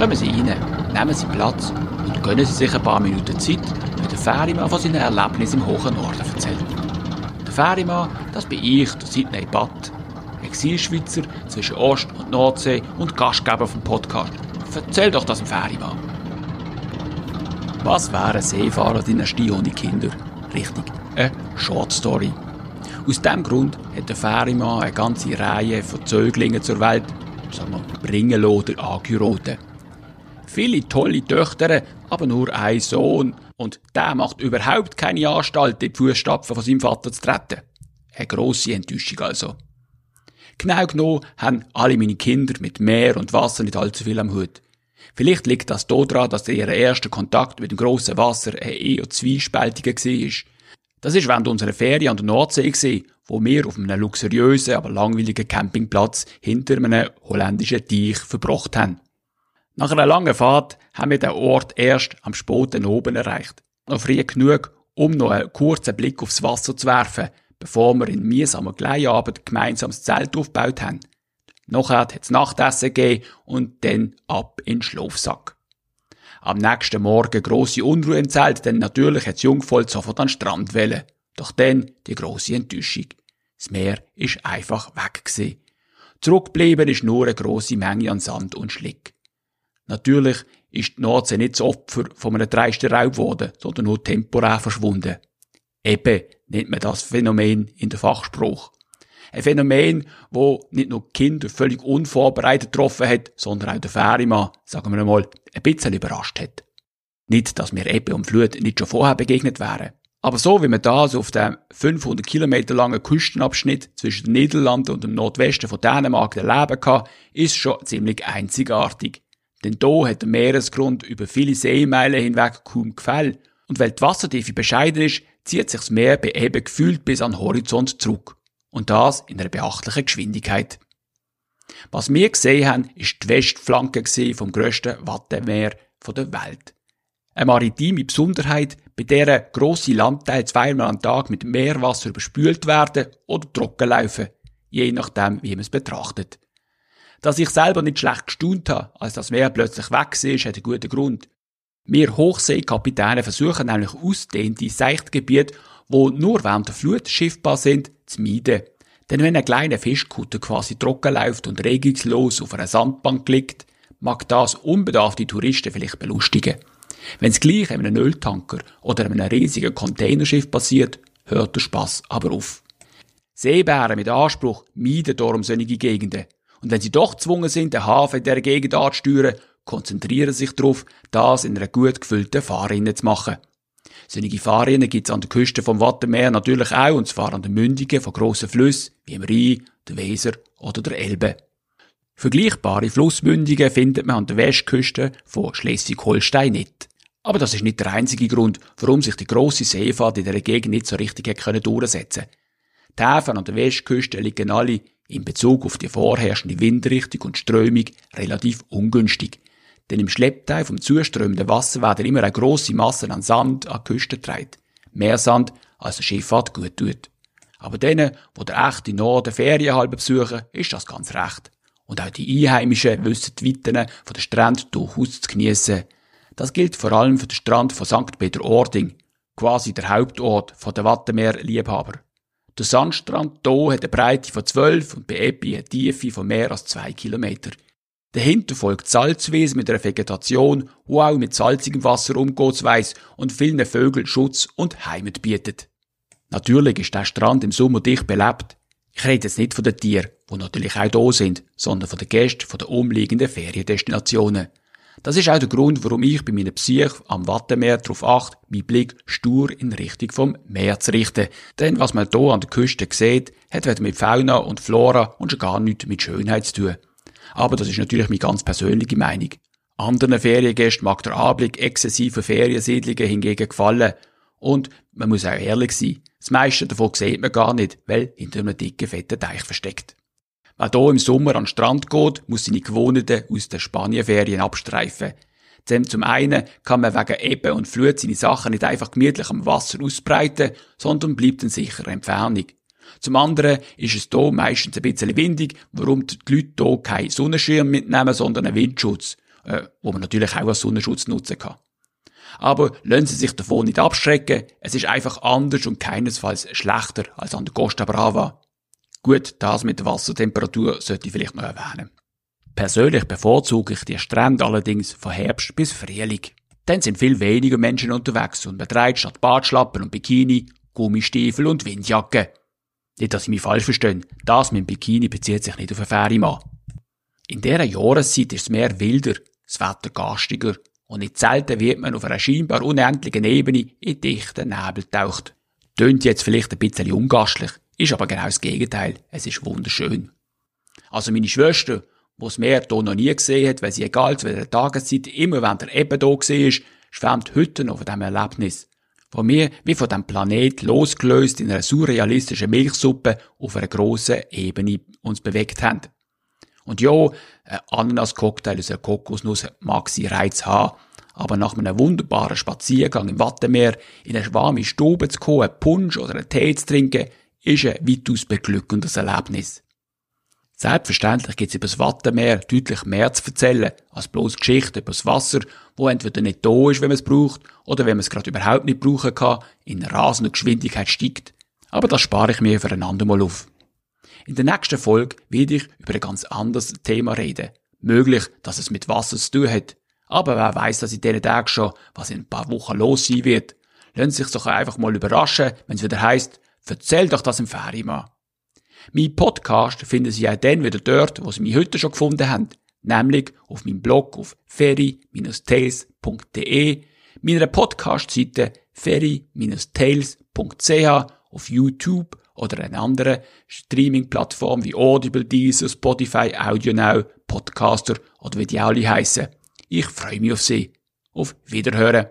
Kommen Sie rein, nehmen Sie Platz und gönnen Sie sich ein paar Minuten Zeit, wenn der Ferimann von seinen Erlebnissen im hohen Norden erzählt. Der Ferimann, das bin ich, der Sidney Batt, Exilschweizer zwischen Ost- und Nordsee und Gastgeber vom Podcast. Erzähl doch das dem Ferimann. Was wäre eine Seefahrerdynastie ohne Kinder? Richtig, eine Short Story. Aus diesem Grund hat der Ferimann eine ganze Reihe von Zöglingen zur Welt, sagen wir, bringen oder angeroten. Viele tolle Töchter, aber nur ein Sohn. Und der macht überhaupt keine Anstalt, in die Fußstapfen von seinem Vater zu treten. Eine grosse Enttäuschung also. Genau genommen haben alle meine Kinder mit Meer und Wasser nicht allzu viel am Hut. Vielleicht liegt das daran, dass ihr erster Kontakt mit dem grossen Wasser ein eher zwiespältiger war. Das war während unserer Ferien an der Nordsee, wo wir auf einem luxuriösen, aber langweiligen Campingplatz hinter einem holländischen Teich verbracht haben. Nach einer langen Fahrt haben wir den Ort erst am späten Oben erreicht. Noch früh genug, um noch einen kurzen Blick aufs Wasser zu werfen, bevor wir in mühsamer Gleihabend gemeinsam das Zelt aufgebaut haben. Nachher hat es Nachtessen gegeben und dann ab in den Schlafsack. Am nächsten Morgen grosse Unruhe im Zelt, denn natürlich hat das Jungvolk sofort an den Strand wollen. Doch dann die grosse Enttäuschung. Das Meer ist einfach weg gewesen. Zurückgeblieben ist nur eine grosse Menge an Sand und Schlick. Natürlich ist die Nordsee nicht das Opfer von einem dreisten Raub geworden, sondern nur temporär verschwunden. Eben nennt man das Phänomen in der Fachspruch. Ein Phänomen, wo nicht nur Kinder völlig unvorbereitet getroffen hat, sondern auch der Fährimann, sagen wir mal, ein bisschen überrascht hat. Nicht, dass mir Ebbe und Flut nicht schon vorher begegnet wären. Aber so wie man das auf dem 500 Kilometer langen Küstenabschnitt zwischen den Niederlanden und dem Nordwesten von Dänemark erleben kann, ist schon ziemlich einzigartig. Denn da hat der Meeresgrund über viele Seemeilen hinweg kaum Gefäll. Und weil die Wassertiefe bescheiden ist, zieht sich das Meer bei Ebbe gefühlt bis an den Horizont zurück. Und das in einer beachtlichen Geschwindigkeit. Was wir gesehen haben, ist die Westflanke vom grössten Wattenmeer der Welt. Eine maritime Besonderheit, bei der grosse Landteile zweimal am Tag mit Meerwasser überspült werden oder trocken laufen, je nachdem, wie man es betrachtet. Dass ich selber nicht schlecht gestaunt habe, als das Meer plötzlich weg ist, hat einen guten Grund. Wir Hochseekapitäne versuchen nämlich ausdehnte Seichtgebiete, wo nur während der Flut schiffbar sind, zu meiden. Denn wenn ein kleiner Fischkutter quasi trocken läuft und regungslos auf einer Sandbank liegt, mag das unbedarfte Touristen vielleicht belustigen. Wenn es gleich in einem Öltanker oder in einem riesigen Containerschiff passiert, hört der Spaß aber auf. Seebären mit Anspruch meiden darum solche Gegenden. Und wenn sie doch gezwungen sind, den Hafen in dieser Gegend anzusteuern, konzentrieren sich darauf, das in einer gut gefüllten Fahrrinne zu machen. Solche Fahrrinnen gibt es an der Küste vom Wattenmeer natürlich auch, und zwar an den Mündungen von grossen Flüssen, wie im Rhein, der Weser oder der Elbe. Vergleichbare Flussmündungen findet man an der Westküste von Schleswig-Holstein nicht. Aber das ist nicht der einzige Grund, warum sich die grosse Seefahrt in der Gegend nicht so richtig durchsetzen Die Häfen an der Westküste liegen alle in Bezug auf die vorherrschende Windrichtung und Strömung relativ ungünstig. Denn im Schleppteil vom zuströmenden Wasser werden immer eine grosse Masse an Sand an die Küste getragen. Mehr Sand, als der Schifffahrt gut tut. Aber denen, die der echte Norden Ferien halber besuchen, ist das ganz recht. Und auch die Einheimischen wissen die Weiten von der Strand durchaus zu geniessen. Das gilt vor allem für den Strand von St. Peter-Ording, quasi der Hauptort der Wattenmeer-Liebhaber. Der Sandstrand hier hat eine Breite von 12 und bei Epi eine Tiefe von mehr als 2 Kilometer. Dahinter folgt Salzwiese mit einer Vegetation, die auch mit salzigem Wasser umgeht und vielen Vögeln Schutz und Heimat bietet. Natürlich ist der Strand im Sommer dicht belebt. Ich rede jetzt nicht von den Tieren, die natürlich auch da sind, sondern von den Gästen von den umliegenden Feriendestinationen. Das ist auch der Grund, warum ich bei meinem Besuch am Wattenmeer darauf achte, meinen Blick stur in Richtung vom Meer zu richten. Denn was man hier an der Küste sieht, hat weder mit Fauna und Flora und schon gar nichts mit Schönheit zu tun. Aber das ist natürlich meine ganz persönliche Meinung. Anderen Feriengästen mag der Anblick exzessiver Feriensiedlungen hingegen gefallen. Und man muss auch ehrlich sein, das meiste davon sieht man gar nicht, weil hinter einem dicken, fetten Teich versteckt. Wer hier im Sommer an den Strand geht, muss seine Gewohnten aus den Spanienferien abstreifen. Denn zum einen kann man wegen Ebbe und Flut seine Sachen nicht einfach gemütlich am Wasser ausbreiten, sondern bleibt in sicherer Entfernung. Zum anderen ist es hier meistens ein bisschen windig, warum die Leute hier keinen Sonnenschirm mitnehmen, sondern einen Windschutz. äh, wo man natürlich auch als Sonnenschutz nutzen kann. Aber lassen Sie sich davon nicht abschrecken, es ist einfach anders und keinesfalls schlechter als an der Costa Brava. Gut, das mit der Wassertemperatur sollte ich vielleicht noch erwähnen. Persönlich bevorzuge ich die Strände allerdings von Herbst bis Frühling. Dann sind viel weniger Menschen unterwegs und man trägt statt Badschlappen und Bikini Gummistiefel und Windjacke. Nicht, dass ich mich falsch verstehe, das mit dem Bikini bezieht sich nicht auf einen Ferienmann. In dieser Jahreszeit ist es mehr wilder, das Wetter gastiger und nicht selten wird man auf einer scheinbar unendlichen Ebene in dichten Nebel taucht. Tönt jetzt vielleicht ein bisschen ungastlich, ist aber genau das Gegenteil. Es ist wunderschön. Also meine Schwester, wo das Meer hier noch nie gesehen hat, weil sie egal zu welcher Tageszeit immer wenn der eben hier ist, schwärmt heute noch von diesem Erlebnis. Von mir wie von dem Planet losgelöst in einer surrealistischen Milchsuppe auf einer grossen Ebene uns bewegt haben. Und ja, ein Ananas-Cocktail aus einer Kokosnuss mag sie Reiz haben, aber nach einem wunderbaren Spaziergang im Wattenmeer in eine warme Stube zu kommen, einen Punsch oder einen Tee zu trinken, ist ein weitaus beglückendes Erlebnis. Selbstverständlich gibt es über das Wattenmeer deutlich mehr zu erzählen, als bloß Geschichten über das Wasser, wo entweder nicht da ist, wenn man es braucht, oder wenn man es gerade überhaupt nicht brauchen kann, in rasender Geschwindigkeit steigt. Aber das spare ich mir für ein andermal auf. In der nächsten Folge werde ich über ein ganz anderes Thema reden. Möglich, dass es mit Wasser zu tun hat. Aber wer weiß, dass in diesen Tagen schon, was in ein paar Wochen los sein wird. Lassen sich doch einfach mal überraschen, wenn es wieder heißt, erzähl doch das im Ferienmann. Mein Podcast finden Sie auch dann wieder dort, wo Sie mich heute schon gefunden haben, nämlich auf meinem Blog auf ferry-tales.de, meiner Podcast-Seite ferry-tales.ch, auf YouTube oder einer anderen Streaming-Plattform wie Audible, Deezer, Spotify, AudioNow, Podcaster oder wie die alle heissen. Ich freue mich auf Sie. Auf Wiederhören.